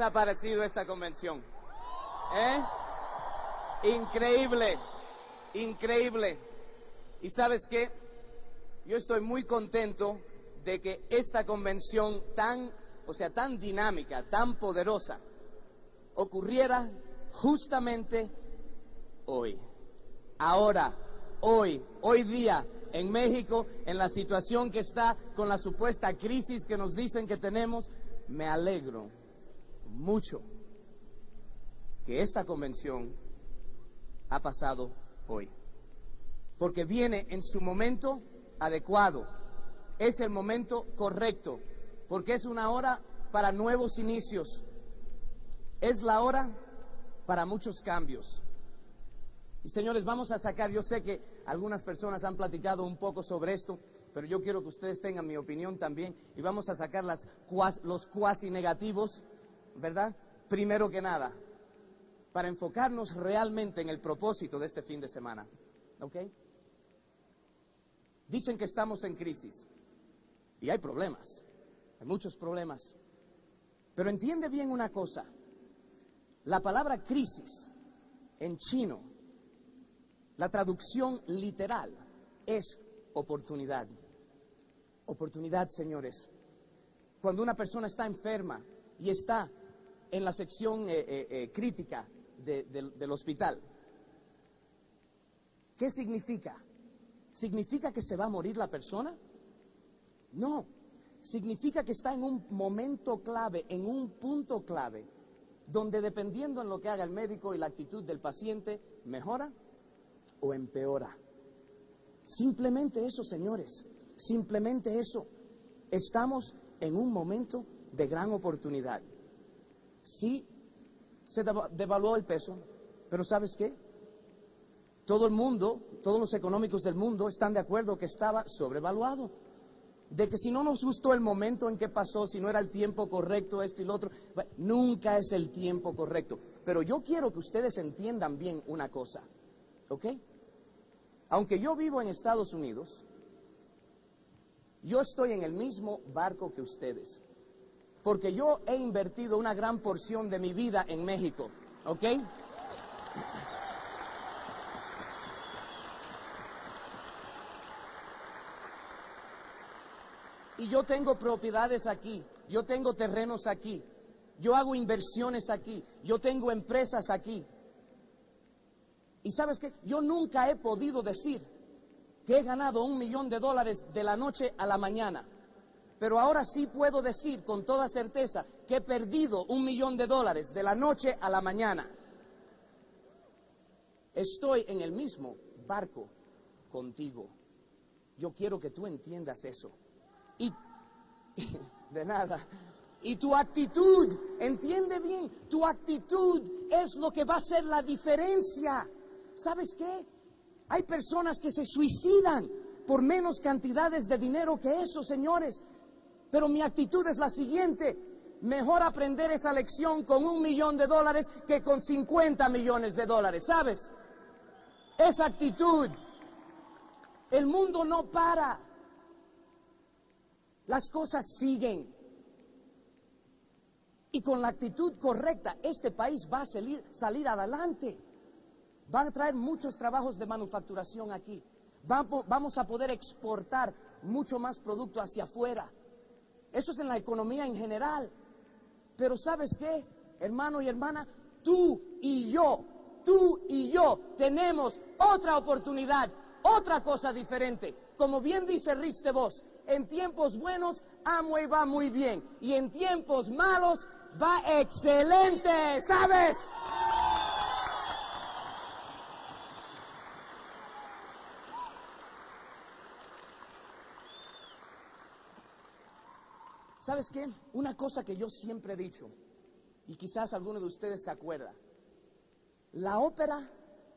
Ha parecido esta convención? ¿Eh? Increíble, increíble. ¿Y sabes qué? Yo estoy muy contento de que esta convención tan, o sea, tan dinámica, tan poderosa, ocurriera justamente hoy. Ahora, hoy, hoy día, en México, en la situación que está con la supuesta crisis que nos dicen que tenemos, me alegro mucho que esta convención ha pasado hoy. Porque viene en su momento adecuado, es el momento correcto, porque es una hora para nuevos inicios, es la hora para muchos cambios. Y señores, vamos a sacar, yo sé que algunas personas han platicado un poco sobre esto, pero yo quiero que ustedes tengan mi opinión también y vamos a sacar las, los cuasi negativos, ¿verdad? Primero que nada, para enfocarnos realmente en el propósito de este fin de semana. ¿Ok? Dicen que estamos en crisis y hay problemas, hay muchos problemas. Pero entiende bien una cosa, la palabra crisis en chino la traducción literal es oportunidad. Oportunidad, señores. Cuando una persona está enferma y está en la sección eh, eh, eh, crítica del hospital, ¿qué significa? ¿Significa que se va a morir la persona? No, significa que está en un momento clave, en un punto clave, donde dependiendo en lo que haga el médico y la actitud del paciente, mejora o empeora. Simplemente eso, señores, simplemente eso. Estamos en un momento de gran oportunidad. Sí, se devaluó el peso, pero ¿sabes qué? Todo el mundo, todos los económicos del mundo están de acuerdo que estaba sobrevaluado. De que si no nos gustó el momento en que pasó, si no era el tiempo correcto, esto y lo otro, nunca es el tiempo correcto. Pero yo quiero que ustedes entiendan bien una cosa. ¿Ok? Aunque yo vivo en Estados Unidos, yo estoy en el mismo barco que ustedes. Porque yo he invertido una gran porción de mi vida en México. ¿Ok? Y yo tengo propiedades aquí, yo tengo terrenos aquí, yo hago inversiones aquí, yo tengo empresas aquí. Y sabes qué, yo nunca he podido decir que he ganado un millón de dólares de la noche a la mañana. Pero ahora sí puedo decir con toda certeza que he perdido un millón de dólares de la noche a la mañana. Estoy en el mismo barco contigo. Yo quiero que tú entiendas eso. Y de nada. Y tu actitud, entiende bien, tu actitud es lo que va a ser la diferencia. ¿Sabes qué? Hay personas que se suicidan por menos cantidades de dinero que eso, señores. Pero mi actitud es la siguiente. Mejor aprender esa lección con un millón de dólares que con 50 millones de dólares, ¿sabes? Esa actitud. El mundo no para. Las cosas siguen. Y con la actitud correcta, este país va a salir, salir adelante. Van a traer muchos trabajos de manufacturación aquí. Vamos a poder exportar mucho más producto hacia afuera. Eso es en la economía en general. Pero ¿sabes qué, hermano y hermana? Tú y yo, tú y yo tenemos otra oportunidad, otra cosa diferente. Como bien dice Rich de Vos, en tiempos buenos amo y va muy bien. Y en tiempos malos va excelente, ¿sabes? ¿Sabes qué? Una cosa que yo siempre he dicho, y quizás alguno de ustedes se acuerda, la ópera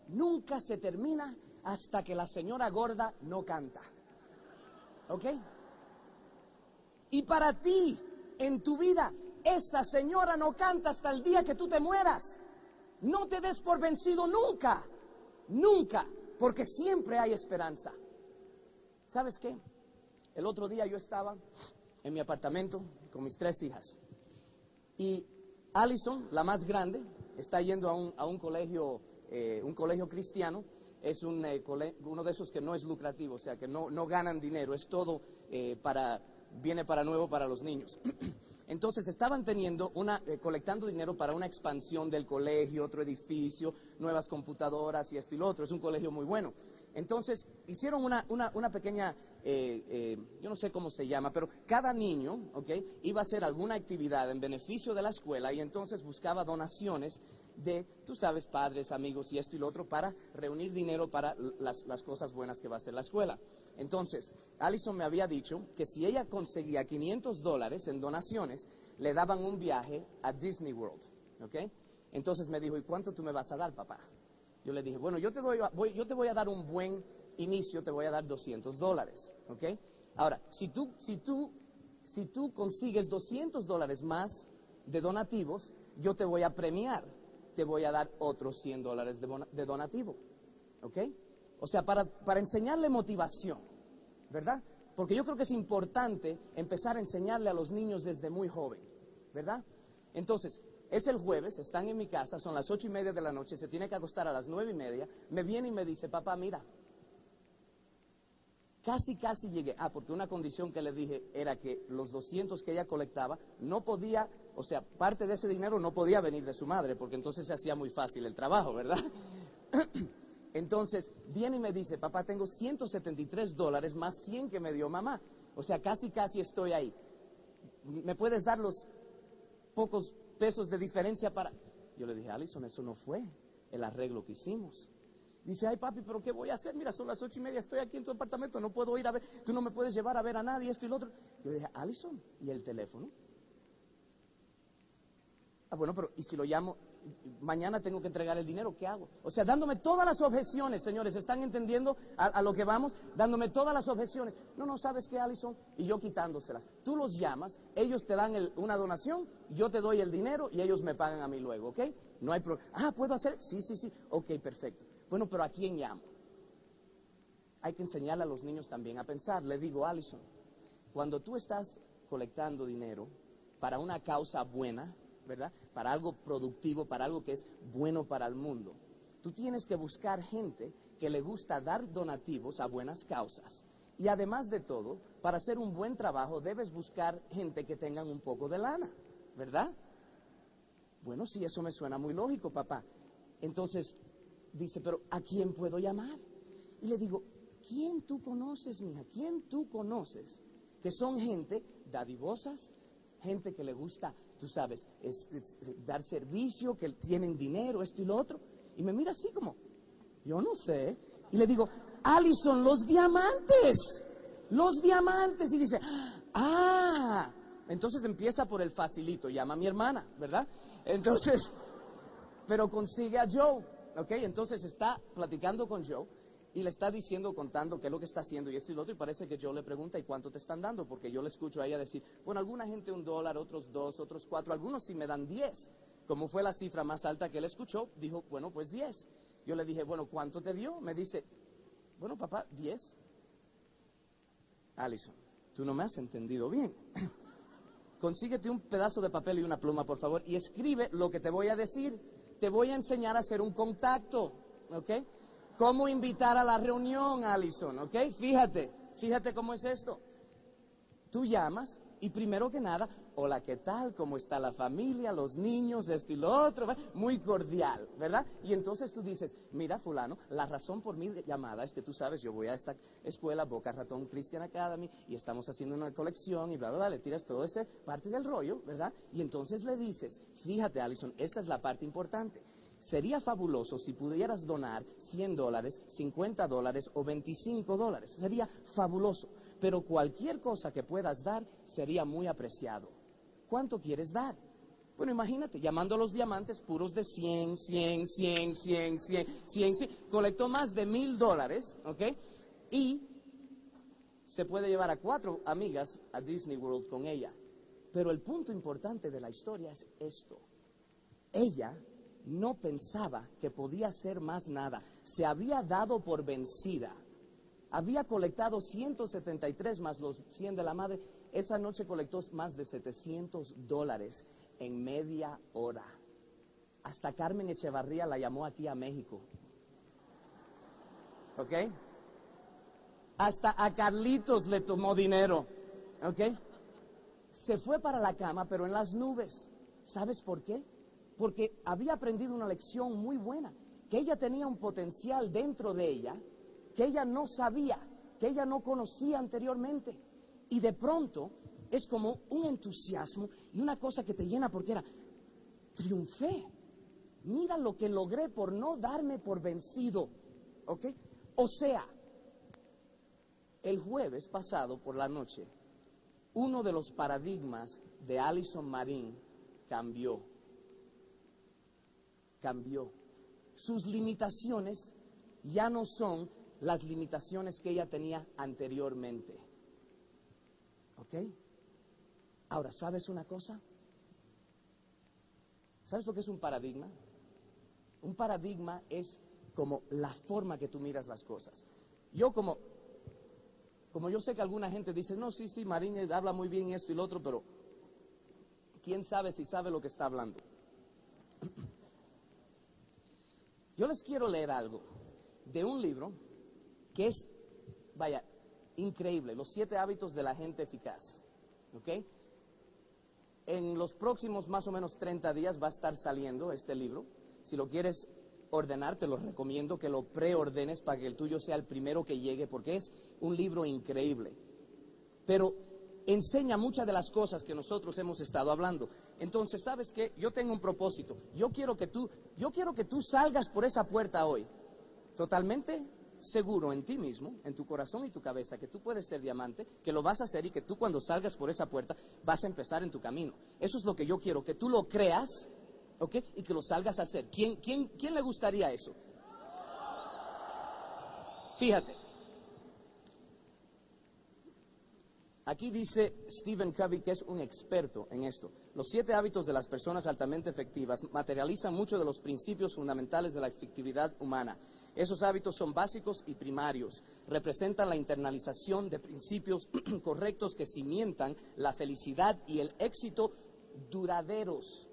nunca se termina hasta que la señora gorda no canta. ¿Ok? Y para ti, en tu vida, esa señora no canta hasta el día que tú te mueras. No te des por vencido nunca, nunca, porque siempre hay esperanza. ¿Sabes qué? El otro día yo estaba en mi apartamento con mis tres hijas y Allison, la más grande, está yendo a un, a un colegio, eh, un colegio cristiano. Es un, eh, uno de esos que no es lucrativo, o sea, que no, no ganan dinero, es todo eh, para, viene para nuevo para los niños. Entonces estaban teniendo una, colectando dinero para una expansión del colegio, otro edificio, nuevas computadoras y esto y lo otro. Es un colegio muy bueno. Entonces hicieron una, una, una pequeña, eh, eh, yo no sé cómo se llama, pero cada niño, ¿ok? Iba a hacer alguna actividad en beneficio de la escuela y entonces buscaba donaciones de, tú sabes, padres, amigos y esto y lo otro para reunir dinero para las, las cosas buenas que va a hacer la escuela. Entonces, Allison me había dicho que si ella conseguía 500 dólares en donaciones, le daban un viaje a Disney World, ¿ok? Entonces me dijo, ¿y cuánto tú me vas a dar, papá? Yo le dije, bueno, yo te, doy, yo te voy a dar un buen inicio, te voy a dar 200 dólares, ¿ok? Ahora, si tú, si tú, si tú consigues 200 dólares más de donativos, yo te voy a premiar, te voy a dar otros 100 dólares de, donativo, ¿ok? O sea, para, para enseñarle motivación, ¿verdad? Porque yo creo que es importante empezar a enseñarle a los niños desde muy joven, ¿verdad? Entonces, es el jueves, están en mi casa, son las ocho y media de la noche, se tiene que acostar a las nueve y media. Me viene y me dice, papá, mira, casi, casi llegué. Ah, porque una condición que le dije era que los 200 que ella colectaba no podía, o sea, parte de ese dinero no podía venir de su madre, porque entonces se hacía muy fácil el trabajo, ¿verdad? Entonces, viene y me dice, papá, tengo 173 dólares más 100 que me dio mamá. O sea, casi, casi estoy ahí. ¿Me puedes dar los pocos pesos de diferencia para... Yo le dije, Alison, eso no fue el arreglo que hicimos. Dice, ay papi, pero ¿qué voy a hacer? Mira, son las ocho y media, estoy aquí en tu apartamento, no puedo ir a ver, tú no me puedes llevar a ver a nadie, esto y lo otro. Yo dije, Alison, ¿y el teléfono? Ah, bueno, pero ¿y si lo llamo? mañana tengo que entregar el dinero, ¿qué hago? O sea, dándome todas las objeciones, señores, ¿están entendiendo a, lo que vamos? Dándome todas las objeciones. No, no, ¿sabes qué, Alison? Y yo quitándoselas. Tú los llamas, ellos te dan una donación, yo te doy el dinero y ellos me pagan a mí luego, ¿ok? No hay problema. Ah, ¿puedo hacer? Sí, sí, sí. Ok, perfecto. Bueno, pero ¿a quién llamo? Hay que enseñarle a los niños también a pensar. Le digo, Alison, cuando tú estás colectando dinero para una causa buena, ¿verdad? Para algo productivo, para algo que es bueno para el mundo. Tú tienes que buscar gente que le gusta dar donativos a buenas causas. Y además de todo, para hacer un buen trabajo debes buscar gente que tengan un poco de lana, ¿verdad? Bueno, sí, eso me suena muy lógico, papá. Entonces dice, pero ¿a quién puedo llamar? Y le digo, ¿quién tú conoces, mija? ¿Quién tú conoces? Que son gente dadivosas, gente que le gusta tú sabes, es, dar servicio, que tienen dinero, esto y lo otro. Y me mira así como, yo no sé. Y le digo, Alison, los diamantes, los diamantes. Y dice, ah, entonces empieza por el facilito, llama a mi hermana, ¿verdad? Entonces, pero consigue a Joe, ¿ok? Entonces está platicando con Joe y le está diciendo, contando qué es lo que está haciendo y esto y lo otro, y parece que yo le pregunta, ¿y cuánto te están dando? Porque yo le escucho a ella decir, bueno, alguna gente un dólar, otros dos, otros cuatro, algunos sí me dan diez. Como fue la cifra más alta que él escuchó, dijo, bueno, pues diez. Yo le dije, bueno, ¿cuánto te dio? Me dice, bueno, papá, diez. Alison, tú no me has entendido bien. Consíguete un pedazo de papel y una pluma, por favor, y escribe lo que te voy a decir. Te voy a enseñar a hacer un contacto, ¿ok? ¿Cómo invitar a la reunión, Alison? ¿Ok? Fíjate, fíjate cómo es esto. Tú llamas Y primero que nada, hola, ¿qué tal? ¿Cómo está la familia, los niños, esto y lo otro? Muy cordial, ¿verdad? Y entonces tú dices, mira fulano, la razón por mi llamada es que tú sabes, yo voy a esta escuela, Boca Ratón Christian Academy, y estamos haciendo una colección y bla, bla, bla, le tiras todo ese parte del rollo, ¿verdad? Y entonces le dices, fíjate Alison, esta es la parte importante. Sería fabuloso si pudieras donar 100 dólares, 50 dólares o 25 dólares. Sería fabuloso. Pero cualquier cosa que puedas dar sería muy apreciado. ¿Cuánto quieres dar? Bueno, imagínate, llamando a los diamantes puros de 100, 100, 100, 100, 100, 100, 100. Colectó más de mil dólares, ¿ok? Y se puede llevar a cuatro amigas a Disney World con ella. Pero el punto importante de la historia es esto. Ella no pensaba que podía hacer más nada. Se había dado por vencida. Había colectado 173 más los 100 de la madre. Esa noche colectó más de 700 dólares en media hora. Hasta Carmen Echevarría la llamó aquí a México. ¿Ok? Hasta a Carlitos le tomó dinero. ¿Ok? Se fue para la cama, pero en las nubes. ¿Sabes por qué? porque había aprendido una lección muy buena, que ella tenía un potencial dentro de ella que ella no sabía, que ella no conocía anteriormente. Y de pronto es como un entusiasmo y una cosa que te llena porque era, triunfé, mira lo que logré por no darme por vencido, ¿ok? O sea, el jueves pasado por la noche, uno de los paradigmas de Alison Marín cambió cambió. Sus limitaciones ya no son las limitaciones que ella tenía anteriormente. ¿Ok? Ahora, ¿sabes una cosa? ¿Sabes lo que es un paradigma? Un paradigma es como la forma que tú miras las cosas. Yo como, como yo sé que alguna gente dice, no, sí, sí, Marín habla muy bien esto y lo otro, pero ¿quién sabe si sabe lo que está hablando? Yo les quiero leer algo de un libro que es, vaya, increíble, Los siete hábitos de la gente eficaz. ¿Ok? En los próximos más o menos 30 días va a estar saliendo este libro. Si lo quieres ordenar, te lo recomiendo que lo preordenes para que el tuyo sea el primero que llegue, porque es un libro increíble. Pero enseña muchas de las cosas que nosotros hemos estado hablando. Entonces, ¿sabes qué? Yo tengo un propósito. Yo quiero que tú, yo quiero que tú salgas por esa puerta hoy, totalmente seguro en ti mismo, en tu corazón y tu cabeza, que tú puedes ser diamante, que lo vas a hacer y que tú cuando salgas por esa puerta vas a empezar en tu camino. Eso es lo que yo quiero, que tú lo creas, ¿ok? Y que lo salgas a hacer. ¿Quién, quién, quién le gustaría eso? Fíjate, Aquí dice Stephen Covey, que es un experto en esto. Los siete hábitos de las personas altamente efectivas materializan muchos de los principios fundamentales de la efectividad humana. Esos hábitos son básicos y primarios. Representan la internalización de principios correctos que cimientan la felicidad y el éxito duraderos.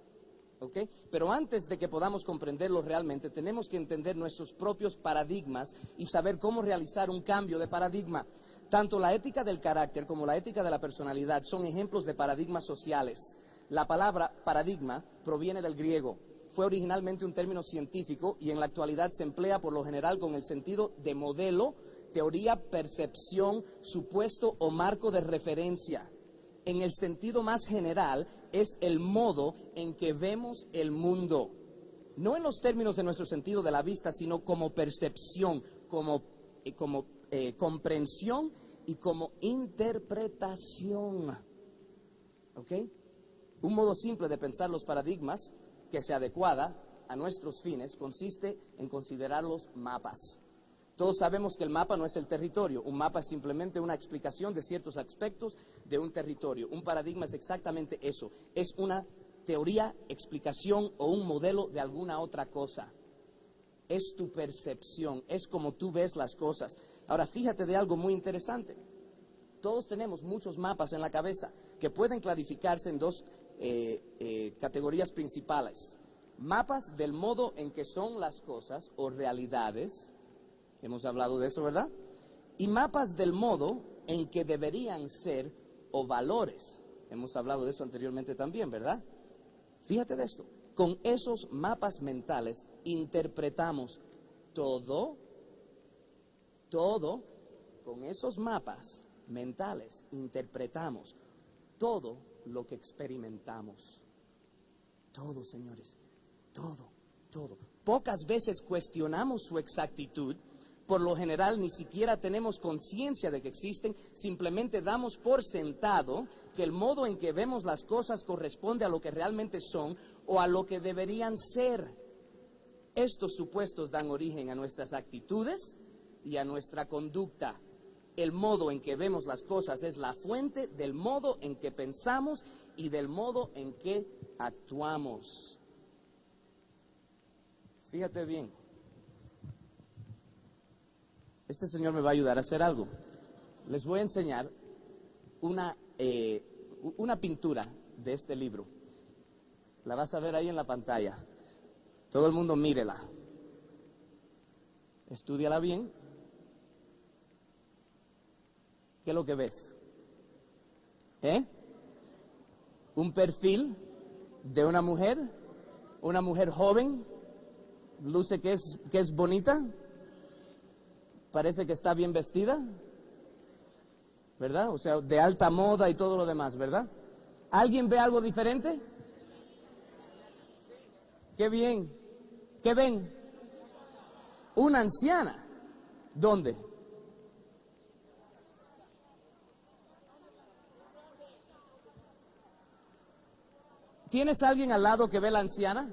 Pero antes de que podamos comprenderlos realmente, tenemos que entender nuestros propios paradigmas y saber cómo realizar un cambio de paradigma. Tanto la ética del carácter como la ética de la personalidad son ejemplos de paradigmas sociales. La palabra paradigma proviene del griego. Fue originalmente un término científico y en la actualidad se emplea por lo general con el sentido de modelo, teoría, percepción, supuesto o marco de referencia. En el sentido más general es el modo en que vemos el mundo. No en los términos de nuestro sentido de la vista, sino como percepción, como, eh, como eh, comprensión y como interpretación. ¿Ok? Un modo simple de pensar los paradigmas que se adecuada a nuestros fines consiste en considerar los mapas. Todos sabemos que el mapa no es el territorio, un mapa es simplemente una explicación de ciertos aspectos de un territorio. Un paradigma es exactamente eso, es una teoría, explicación o un modelo de alguna otra cosa. Es tu percepción, es como tú ves las cosas. Ahora, fíjate de algo muy interesante. Todos tenemos muchos mapas en la cabeza que pueden clarificarse en dos eh, eh, categorías principales. Mapas del modo en que son las cosas o realidades, hemos hablado de eso, ¿verdad? Y mapas del modo en que deberían ser o valores. Hemos hablado de eso anteriormente también, ¿verdad? Fíjate de esto. Con esos mapas mentales interpretamos todo, todo, con esos mapas mentales interpretamos todo lo que experimentamos. Todo, señores, todo, todo. Pocas veces cuestionamos su exactitud, por lo general ni siquiera tenemos conciencia de que existen, simplemente damos por sentado que el modo en que vemos las cosas corresponde a lo que realmente son o a lo que deberían ser. Estos supuestos dan origen a nuestras actitudes y a nuestra conducta. El modo en que vemos las cosas es la fuente del modo en que pensamos y del modo en que actuamos. Fíjate bien. Este señor me va a ayudar a hacer algo. Les voy a enseñar una, eh, una pintura de este libro. La vas a ver ahí en la pantalla. Todo el mundo mírela. Estúdiala bien. ¿Qué es lo que ves? ¿Eh? Un perfil de una mujer, una mujer joven, luce que es, que es bonita, parece que está bien vestida, ¿verdad? O sea, de alta moda y todo lo demás, ¿verdad? ¿Alguien ve algo diferente? Qué bien. ¿Qué ven? Una anciana. ¿Dónde? ¿Tienes alguien al lado que ve la anciana?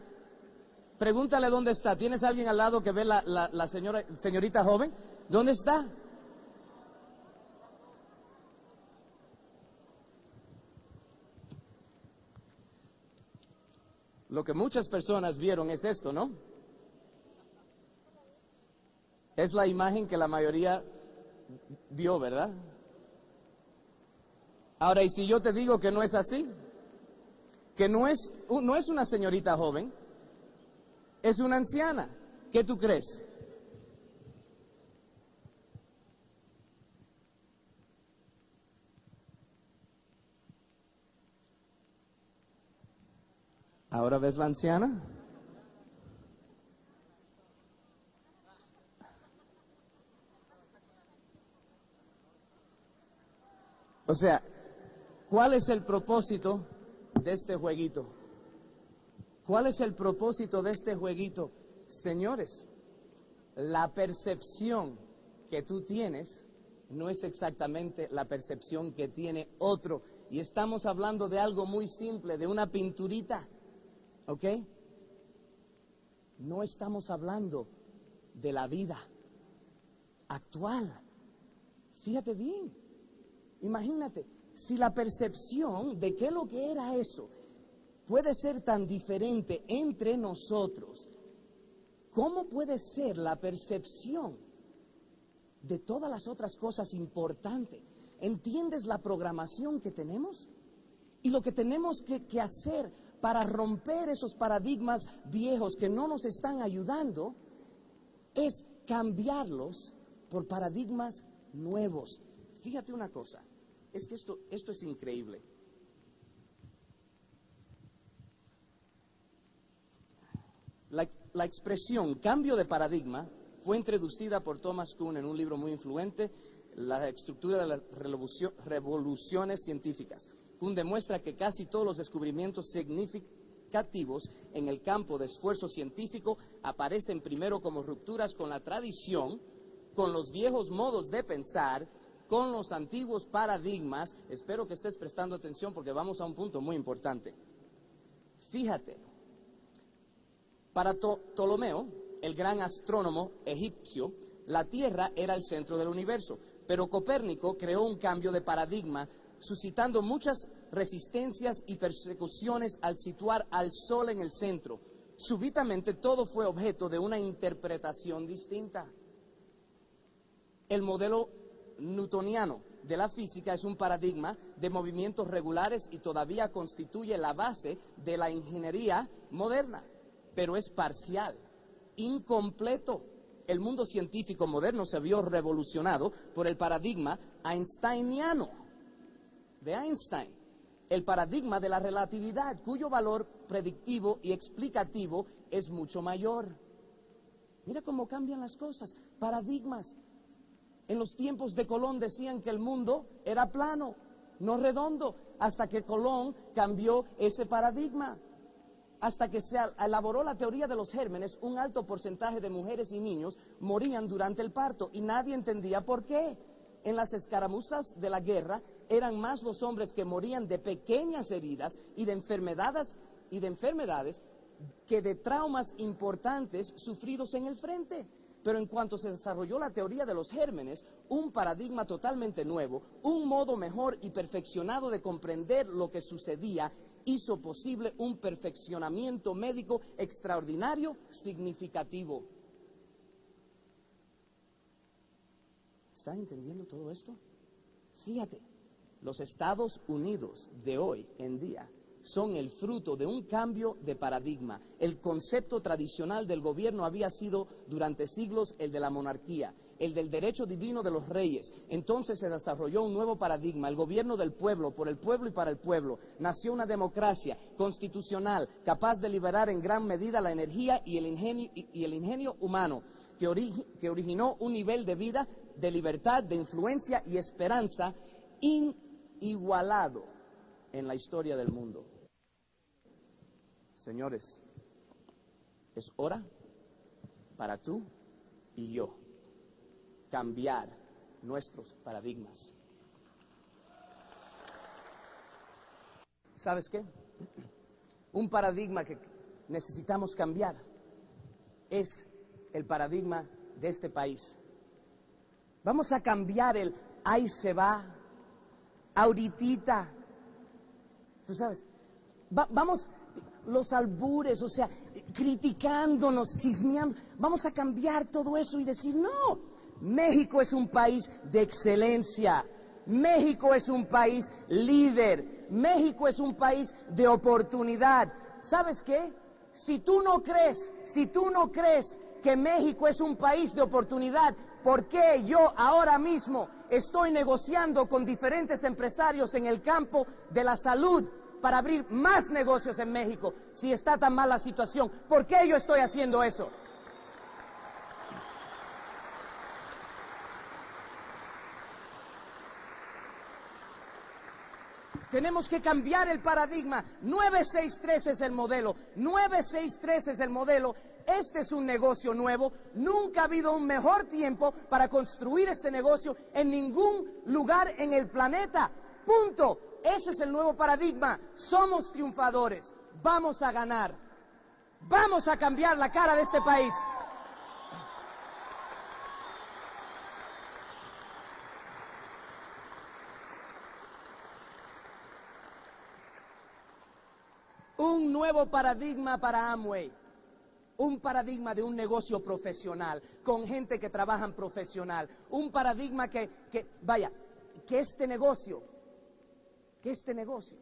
Pregúntale dónde está. ¿Tienes alguien al lado que ve la, la, señora, señorita joven? ¿Dónde está? Lo que muchas personas vieron es esto, ¿no? Es la imagen que la mayoría vio, ¿verdad? Ahora, ¿y si yo te digo que no es así? Que no es, no es una señorita joven, es una anciana. ¿Qué tú crees? ¿Ahora ves la anciana? O sea, ¿cuál es el propósito de este jueguito? ¿Cuál es el propósito de este jueguito? Señores, la percepción que tú tienes no es exactamente la percepción que tiene otro. Y estamos hablando de algo muy simple, de una pinturita. ¿Ok? No estamos hablando de la vida actual. Fíjate bien. Imagínate, si la percepción de qué lo que era eso puede ser tan diferente entre nosotros, ¿cómo puede ser la percepción de todas las otras cosas importantes? ¿Entiendes la programación que tenemos? Y lo que tenemos que, que hacer para romper esos paradigmas viejos que no nos están ayudando es cambiarlos por paradigmas nuevos. Fíjate una cosa, es que esto, esto es increíble. La, expresión cambio de paradigma fue introducida por Thomas Kuhn en un libro muy influente, La estructura de las revoluciones científicas. Kuhn demuestra que casi todos los descubrimientos significativos en el campo de esfuerzo científico aparecen primero como rupturas con la tradición, con los viejos modos de pensar, con los antiguos paradigmas. Espero que estés prestando atención porque vamos a un punto muy importante. Fíjate, para Ptolomeo, el gran astrónomo egipcio, la Tierra era el centro del universo, pero Copérnico creó un cambio de paradigma, suscitando muchas resistencias y persecuciones al situar al Sol en el centro. Súbitamente todo fue objeto de una interpretación distinta. El modelo newtoniano de la física es un paradigma de movimientos regulares y todavía constituye la base de la ingeniería moderna pero es parcial, incompleto. El mundo científico moderno se vio revolucionado por el paradigma einsteiniano de Einstein. el paradigma de la relatividad, cuyo valor predictivo y explicativo es mucho mayor. Mira cómo cambian las cosas, paradigmas. En los tiempos de Colón decían que el mundo era plano, no redondo, hasta que Colón cambió ese paradigma. Hasta que se elaboró la teoría de los gérmenes, un alto porcentaje de mujeres y niños morían durante el parto y nadie entendía por qué. En las escaramuzas de la guerra eran más los hombres que morían de pequeñas heridas y de enfermedades y de enfermedades que de traumas importantes sufridos en el frente. Pero en cuanto se desarrolló la teoría de los gérmenes, un paradigma totalmente nuevo, un modo mejor y perfeccionado de comprender lo que sucedía, hizo posible un perfeccionamiento médico extraordinario, significativo. ¿Está entendiendo todo esto? Fíjate, los Estados Unidos de hoy en día son el fruto de un cambio de paradigma. El concepto tradicional del gobierno había sido durante siglos el de la monarquía, el del derecho divino de los reyes. Entonces se desarrolló un nuevo paradigma, el gobierno del pueblo, por el pueblo y para el pueblo. Nació una democracia constitucional capaz de liberar en gran medida la energía y el ingenio, y el ingenio humano, que, que originó un nivel de vida, de libertad, de influencia y esperanza inigualado en la historia del mundo. Señores, es hora para tú y yo cambiar nuestros paradigmas. ¿Sabes qué? Un paradigma que necesitamos cambiar es el paradigma de este país. Vamos a cambiar el ahí se va, ahorita. Tú sabes, vamos, los albures, o sea, criticándonos, chismeando. Vamos a cambiar todo eso y decir, no, México es un país de excelencia. México es un país líder. México es un país de oportunidad. ¿Sabes qué? Si tú no crees, si tú no crees que México es un país de oportunidad, ¿por qué yo ahora mismo estoy negociando con diferentes empresarios en el campo de la salud para abrir más negocios en México si está tan mala la situación? ¿Por qué yo estoy haciendo eso? Tenemos que cambiar el paradigma. 963 es el modelo. 963 es el modelo este es un negocio nuevo, nunca ha habido un mejor tiempo para construir este negocio en ningún lugar en el planeta. Punto. Ese es el nuevo paradigma. Somos triunfadores. Vamos a ganar. Vamos a cambiar la cara de este país. Un nuevo paradigma para Amway un paradigma de un negocio profesional, con gente que trabaja profesional, un paradigma que, que, vaya, que este negocio, que este negocio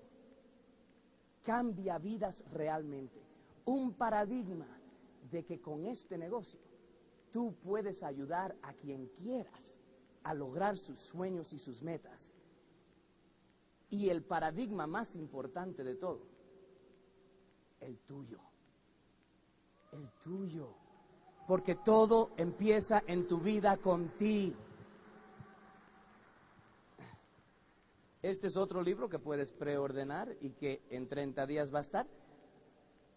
cambia vidas realmente, un paradigma de que con este negocio tú puedes ayudar a quien quieras a lograr sus sueños y sus metas. Y el paradigma más importante de todo, el tuyo el tuyo. Porque todo empieza en tu vida con ti. Este es otro libro que puedes preordenar y que en 30 días va a estar.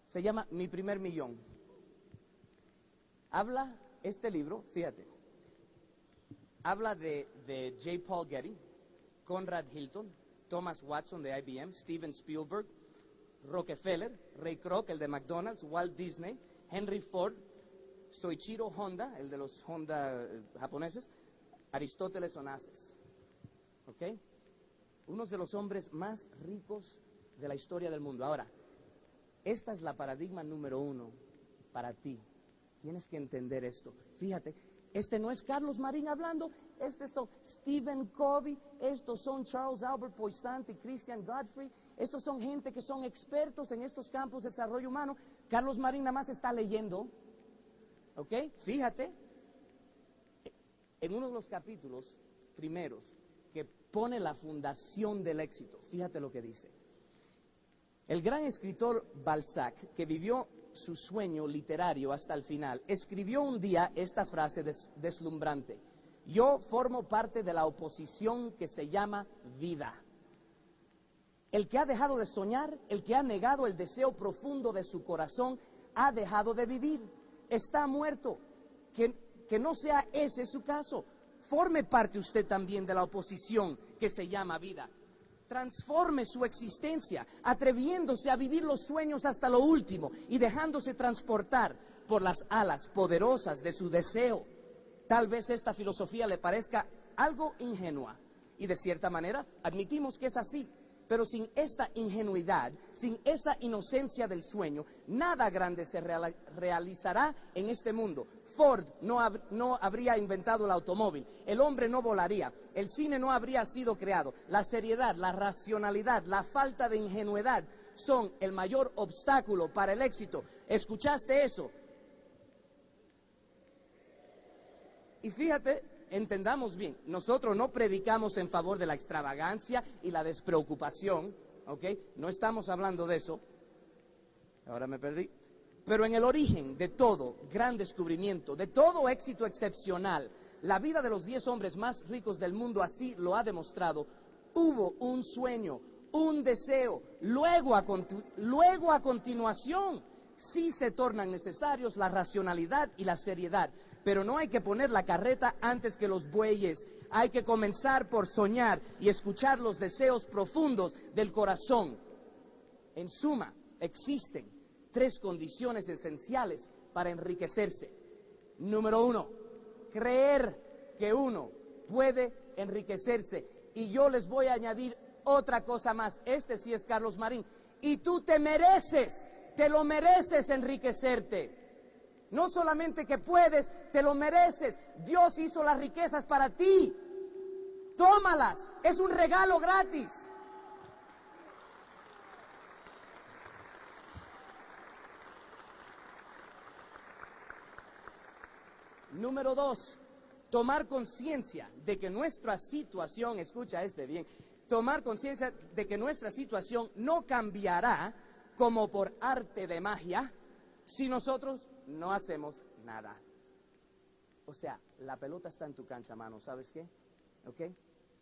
Se llama Mi primer millón. Habla este libro, fíjate, habla de, de J. Paul Getty, Conrad Hilton, Thomas Watson de IBM, Steven Spielberg, Rockefeller, Ray Kroc, el de McDonald's, Walt Disney, Henry Ford, Soichiro Honda, el de los Honda eh, japoneses, Aristóteles Onassis. ¿Ok? Unos de los hombres más ricos de la historia del mundo. Ahora, esta es la paradigma número uno para ti. Tienes que entender esto. Fíjate, este no es Carlos Marín hablando, estos son Stephen Covey, estos son Charles Albert Poisson y Christian Godfrey, estos son gente que son expertos en estos campos de desarrollo humano. Carlos Marín nada más está leyendo. ¿Ok? Fíjate, en uno de los capítulos primeros que pone la fundación del éxito, fíjate lo que dice. El gran escritor Balzac, que vivió su sueño literario hasta el final, escribió un día esta frase deslumbrante. Yo formo parte de la oposición que se llama vida. El que ha dejado de soñar, el que ha negado el deseo profundo de su corazón, ha dejado de vivir, está muerto. Que, no sea ese su caso. Forme parte usted también de la oposición que se llama vida transforme su existencia, atreviéndose a vivir los sueños hasta lo último y dejándose transportar por las alas poderosas de su deseo. Tal vez esta filosofía le parezca algo ingenua y de cierta manera admitimos que es así, pero sin esta ingenuidad, sin esa inocencia del sueño, nada grande se realizará en este mundo. Ford no, no, habría inventado el automóvil, el hombre no volaría, el cine no habría sido creado. La seriedad, la racionalidad, la falta de ingenuidad son el mayor obstáculo para el éxito. ¿Escuchaste eso? Y fíjate, entendamos bien, nosotros no predicamos en favor de la extravagancia y la despreocupación, ¿ok? No estamos hablando de eso. Ahora me perdí. Pero en el origen de todo gran descubrimiento, de todo éxito excepcional, la vida de los diez hombres más ricos del mundo así lo ha demostrado, hubo un sueño, un deseo, luego a, continuación sí se tornan necesarios la racionalidad y la seriedad. Pero no hay que poner la carreta antes que los bueyes. Hay que comenzar por soñar y escuchar los deseos profundos del corazón. En suma, existen tres condiciones esenciales para enriquecerse. Número uno, creer que uno puede enriquecerse. Y yo les voy a añadir otra cosa más. Este sí es Carlos Marín. Y tú te mereces, te lo mereces enriquecerte. No solamente que puedes, te lo mereces. Dios hizo las riquezas para ti. Tómalas. Es un regalo gratis. Número dos, tomar conciencia de que nuestra situación, escucha este bien, tomar conciencia de que nuestra situación no cambiará como por arte de magia si nosotros no hacemos nada. O sea, la pelota está en tu cancha, mano, ¿sabes qué? ¿Ok?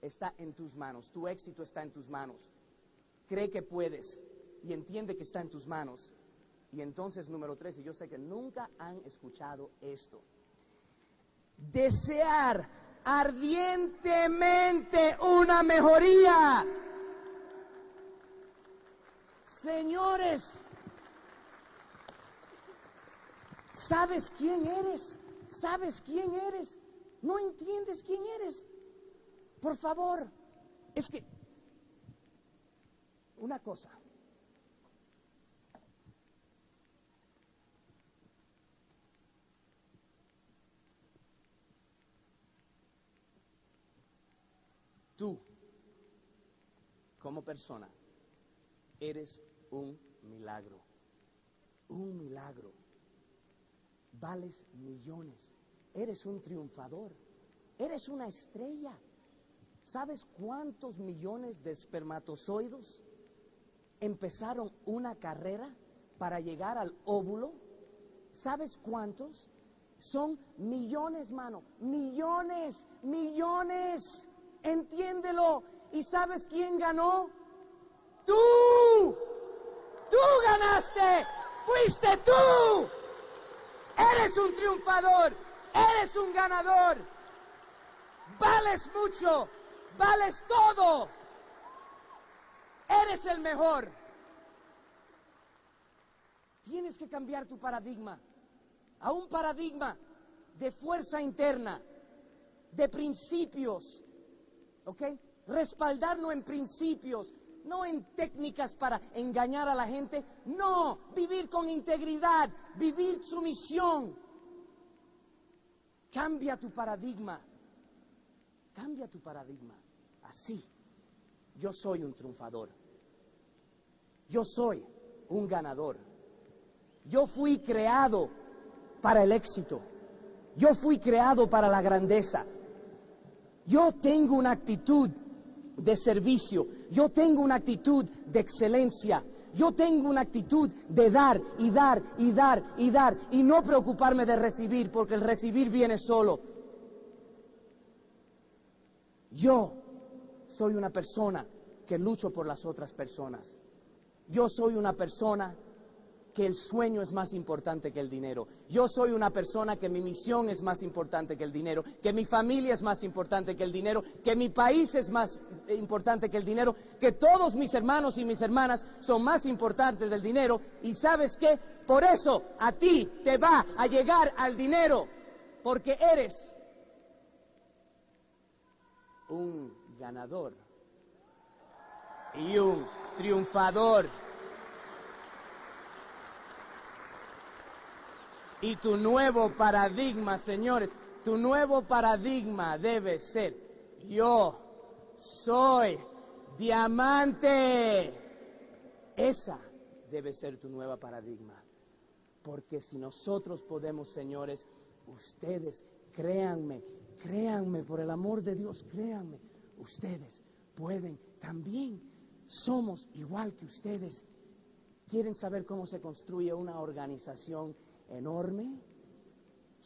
Está en tus manos, tu éxito está en tus manos. Cree que puedes y entiende que está en tus manos. Y entonces, número tres, y yo sé que nunca han escuchado esto. Desear ardientemente una mejoría. Señores, ¿Sabes quién eres? ¿Sabes quién eres? ¿No entiendes quién eres? Por favor, es que una cosa. Tú, como persona, eres un milagro. Un milagro vales millones. Eres un triunfador. Eres una estrella. ¿Sabes cuántos millones de espermatozoides empezaron una carrera para llegar al óvulo? ¿Sabes cuántos? Son millones, mano. Millones, millones. Entiéndelo. ¿Y sabes quién ganó? Tú. Tú ganaste. Fuiste tú. Eres un triunfador, eres un ganador. Vales mucho, vales todo. Eres el mejor. Tienes que cambiar tu paradigma a un paradigma de fuerza interna, de principios, ¿ok? Respaldarlo en principios, no en técnicas para engañar a la gente, no, vivir con integridad, vivir su misión. Cambia tu paradigma, cambia tu paradigma. Así, yo soy un triunfador, yo soy un ganador, yo fui creado para el éxito, yo fui creado para la grandeza, yo tengo una actitud de servicio. Yo tengo una actitud de excelencia. Yo tengo una actitud de dar y dar y dar y dar y no preocuparme de recibir porque el recibir viene solo. Yo soy una persona que lucho por las otras personas. Yo soy una persona que el sueño es más importante que el dinero. Yo soy una persona que mi misión es más importante que el dinero, que mi familia es más importante que el dinero, que mi país es más importante que el dinero, que todos mis hermanos y mis hermanas son más importantes del dinero. Y sabes qué? Por eso a ti te va a llegar al dinero, porque eres un ganador y un triunfador. Y tu nuevo paradigma, señores, tu nuevo paradigma debe ser, yo soy diamante. Esa debe ser tu nueva paradigma. Porque si nosotros podemos, señores, ustedes, créanme, créanme, por el amor de Dios, créanme, ustedes pueden también. Somos igual que ustedes. ¿Quieren saber cómo se construye una organización enorme.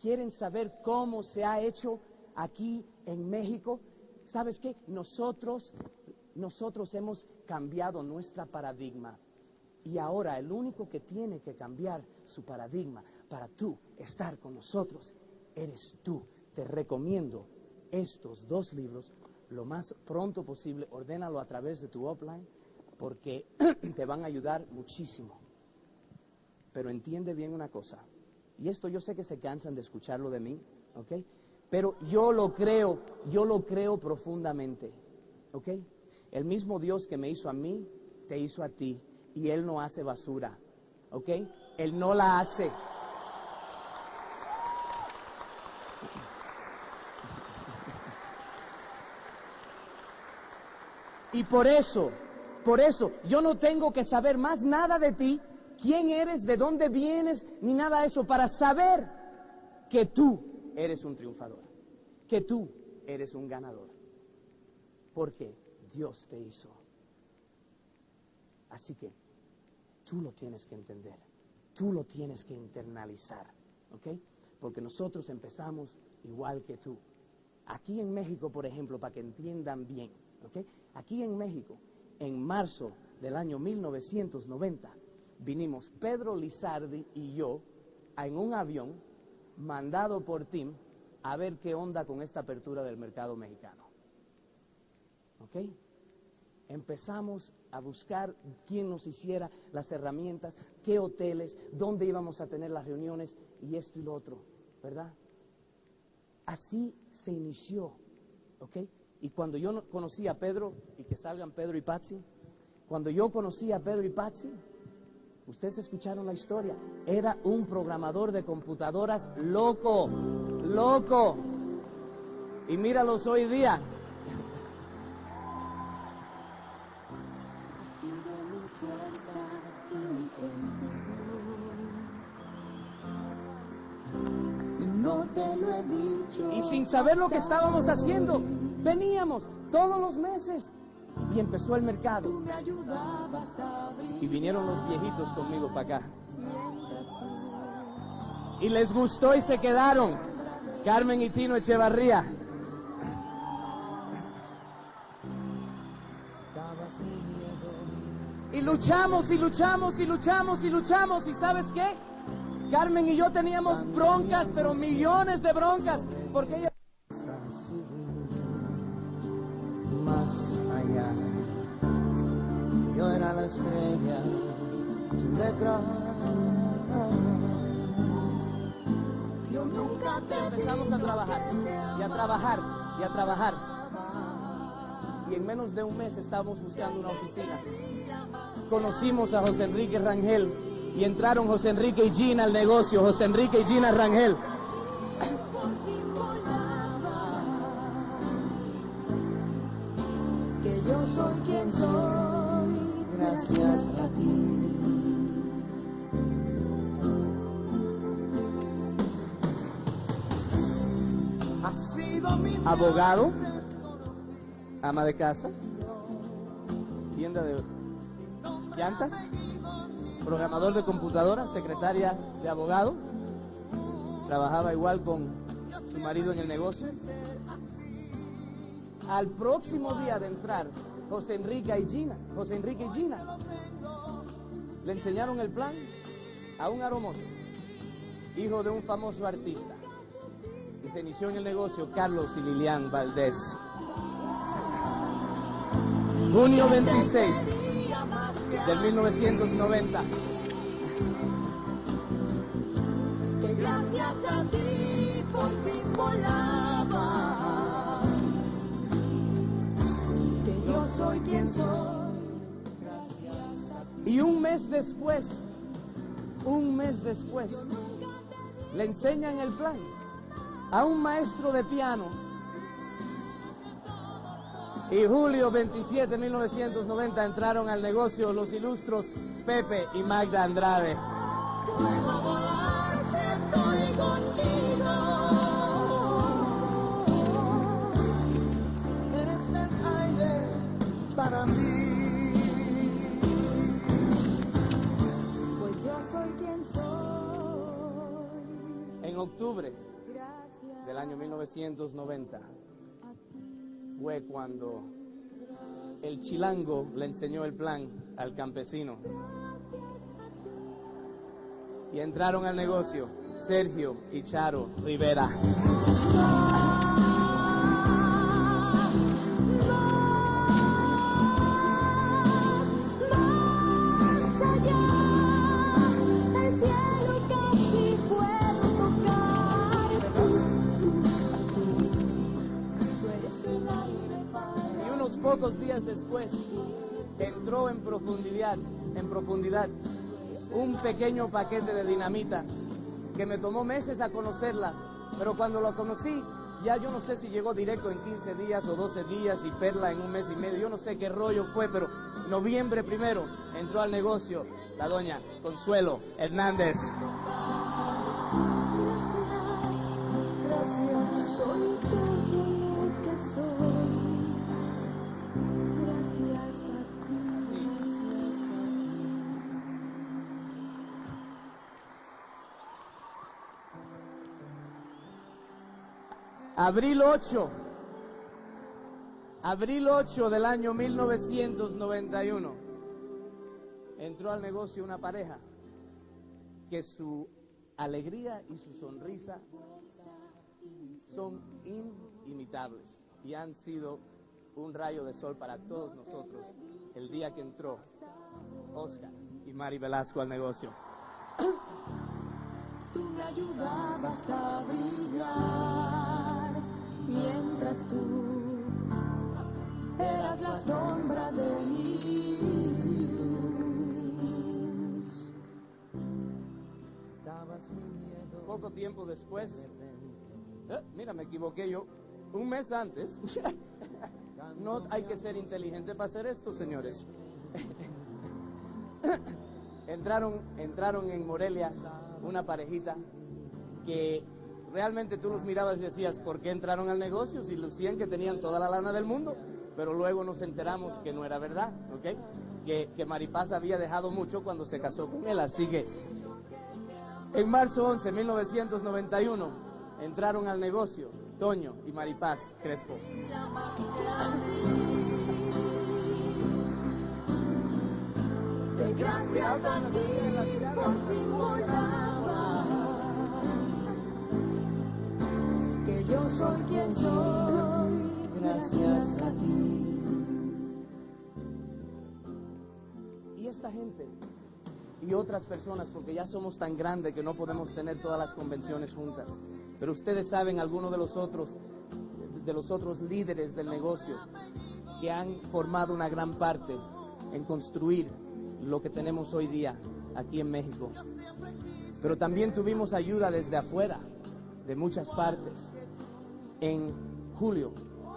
¿Quieren saber cómo se ha hecho aquí en México? ¿Sabes qué? Nosotros, nosotros hemos cambiado nuestra paradigma. Y ahora el único que tiene que cambiar su paradigma para tú estar con nosotros eres tú. Te recomiendo estos dos libros lo más pronto posible. Ordénalo a través de tu offline porque te van a ayudar muchísimo. Pero entiende bien una cosa. Y esto yo sé que se cansan de escucharlo de mí, ¿ok? Pero yo lo creo, yo lo creo profundamente, ¿ok? El mismo Dios que me hizo a mí, te hizo a ti. Y Él no hace basura, ¿ok? Él no la hace. Y por eso, por eso, yo no tengo que saber más nada de ti quién eres, de dónde vienes, ni nada de eso, para saber que tú eres un triunfador, que tú eres un ganador. Porque Dios te hizo. Así que tú lo tienes que entender, tú lo tienes que internalizar, ¿ok? Porque nosotros empezamos igual que tú. Aquí en México, por ejemplo, para que entiendan bien, ¿ok? Aquí en México, en marzo del año 1990, vinimos Pedro Lizardi y yo en un avión mandado por Tim a ver qué onda con esta apertura del mercado mexicano. ¿Ok? Empezamos a buscar quién nos hiciera las herramientas, qué hoteles, dónde íbamos a tener las reuniones y esto y lo otro, ¿verdad? Así se inició, ¿ok? Y cuando yo conocí a Pedro, y que salgan Pedro y Patsy, cuando yo conocí a Pedro y Patsy, Ustedes escucharon la historia. Era un programador de computadoras loco, loco. Y míralos hoy día. Y sin saber lo que estábamos haciendo, veníamos todos los meses y empezó el mercado. Y vinieron los viejitos conmigo para acá. Y les gustó y se quedaron. Carmen y Tino Echevarría. Y luchamos y luchamos y luchamos y luchamos. ¿Y sabes qué? Carmen y yo teníamos broncas, pero millones de broncas. Porque ella... estrella. Yo nunca te Empezamos a trabajar y a trabajar y a trabajar. Y en menos de un mes estábamos buscando una oficina. Conocimos a José Enrique Rangel y entraron José Enrique y Gina al negocio. José Enrique y Gina Rangel. Abogado, ama de casa, tienda de... llantas, programador de computadora, secretaria de abogado, trabajaba igual con su marido en el negocio. Al próximo día de entrar, José Enrique y Gina, José Enrique y Gina, le enseñaron el plan a un aromoso, hijo de un famoso artista. Y se inició en el negocio Carlos y Lilian Valdés. Junio 26 del 1990. Que gracias a ti por fin volaba. Y un mes después, un mes después, le enseñan el plan a un maestro de piano. Y julio 27, 1990 entraron al negocio los ilustros Pepe y Magda Andrade. Octubre del año 1990 a ti. fue cuando el chilango le enseñó el plan al campesino. Y entraron al negocio Sergio y Charo Rivera. Pocos días después entró en profundidad, en profundidad, un pequeño paquete de dinamita que me tomó meses a conocerla, pero cuando lo conocí, ya yo no sé si llegó directo en 15 días o 12 días y Perla en un mes y medio, yo no sé qué rollo fue, pero noviembre primero entró al negocio la doña Consuelo Hernández. Abril 8, abril 8 del año 1991, entró al negocio una pareja que su alegría y su sonrisa son inimitables y han sido un rayo de sol para todos nosotros el día que entró Oscar y Mari Velasco al negocio. Tú me ayudabas a brillar mientras tú eras la sombra de mi luz. Dabas mi miedo. Poco tiempo después, eh, mira, me equivoqué yo, un mes antes. no hay que ser inteligente para hacer esto, señores. entraron, entraron en Morelia una parejita que realmente tú los mirabas y decías, ¿por qué entraron al negocio? Si lucían que tenían toda la lana del mundo, pero luego nos enteramos que no era verdad, ¿ok? Que, que Maripaz había dejado mucho cuando se casó con él, así que en marzo 11, 1991, entraron al negocio Toño y Maripaz Crespo. Yo soy quien soy. Gracias a ti. Y esta gente y otras personas, porque ya somos tan grandes que no podemos tener todas las convenciones juntas. Pero ustedes saben algunos de los otros, de los otros líderes del negocio que han formado una gran parte en construir lo que tenemos hoy día aquí en México. Pero también tuvimos ayuda desde afuera, de muchas partes. En julio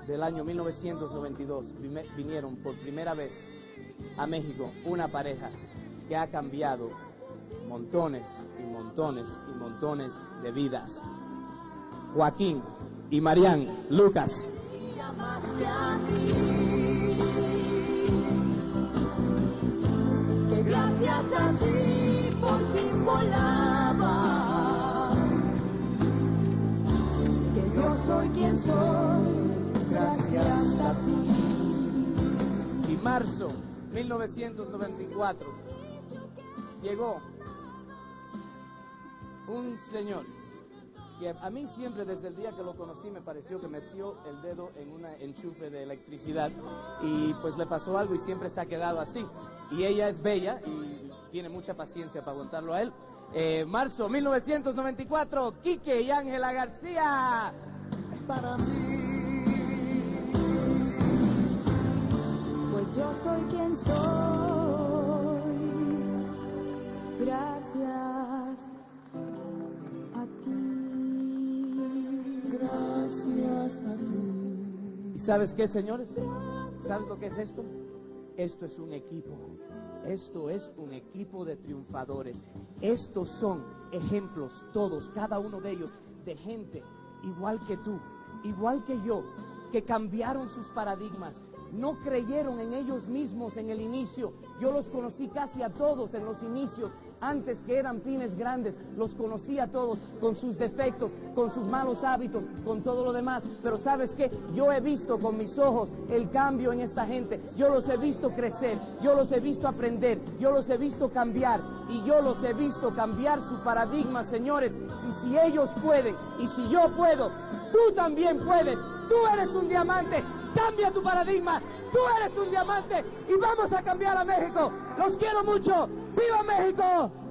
del año 1992 prime- vinieron por primera vez a México una pareja que ha cambiado montones y montones y montones de vidas. Joaquín y Marián Lucas. Gracias a ti por fin volaba. Soy quien soy. Gracias a ti. Y marzo 1994 llegó un señor que a mí siempre desde el día que lo conocí me pareció que metió el dedo en una enchufe de electricidad y pues le pasó algo y siempre se ha quedado así. Y ella es bella y tiene mucha paciencia para aguantarlo a él. Eh, marzo 1994, Quique y Ángela García. Para mí. Pues yo soy quien soy. Gracias a ti. Gracias a ti. ¿Y sabes qué, señores? ¿Sabes lo que es esto? Esto es un equipo. Esto es un equipo de triunfadores. Estos son ejemplos, todos, cada uno de ellos, de gente igual que tú, igual que yo, que cambiaron sus paradigmas. No creyeron en ellos mismos en el inicio. Yo los conocí casi a todos en los inicios, antes que eran pymes grandes. Los conocí a todos con sus defectos, con sus malos hábitos, con todo lo demás. Pero sabes qué? Yo he visto con mis ojos el cambio en esta gente. Yo los he visto crecer, yo los he visto aprender, yo los he visto cambiar y yo los he visto cambiar su paradigma, señores. Y si ellos pueden y si yo puedo, tú también puedes. Tú eres un diamante. Cambia tu paradigma. Tú eres un diamante y vamos a cambiar a México. Los quiero mucho. ¡Viva México!